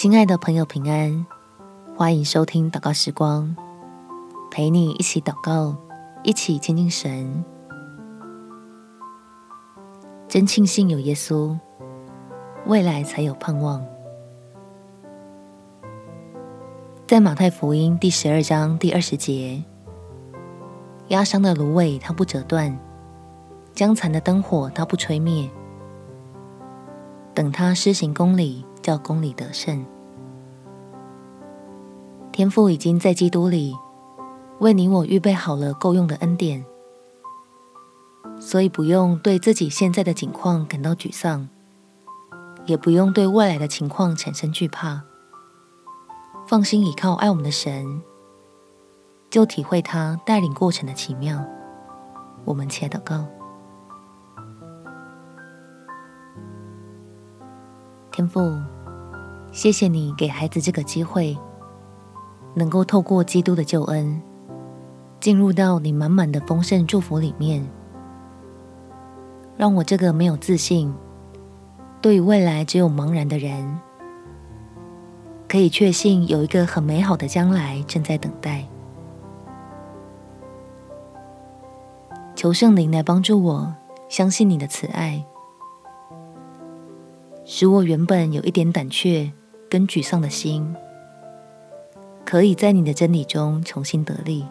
亲爱的朋友，平安！欢迎收听祷告时光，陪你一起祷告，一起亲近神。真庆幸有耶稣，未来才有盼望。在马太福音第十二章第二十节，压伤的芦苇它不折断，将残的灯火它不吹灭，等他施行公理，叫公理得胜。天父已经在基督里为你我预备好了够用的恩典，所以不用对自己现在的境况感到沮丧，也不用对未来的情况产生惧怕。放心倚靠爱我们的神，就体会他带领过程的奇妙。我们且祷告：天父，谢谢你给孩子这个机会，能够透过基督的救恩，进入到你满满的丰盛祝福里面，让我这个没有自信、对于未来只有茫然的人。可以确信有一个很美好的将来正在等待。求圣灵来帮助我，相信你的慈爱，使我原本有一点胆怯跟沮丧的心，可以在你的真理中重新得力。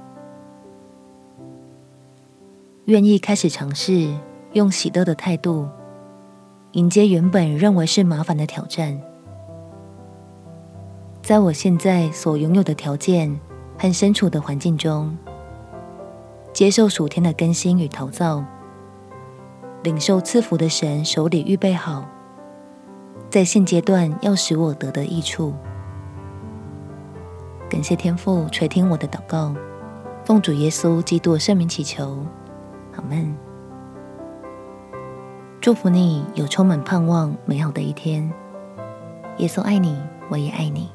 愿意开始尝试用喜乐的态度迎接原本认为是麻烦的挑战。在我现在所拥有的条件和身处的环境中，接受属天的更新与陶造，领受赐福的神手里预备好，在现阶段要使我得的益处。感谢天父垂听我的祷告，奉主耶稣基督圣名祈求，阿门。祝福你有充满盼望美好的一天。耶稣爱你，我也爱你。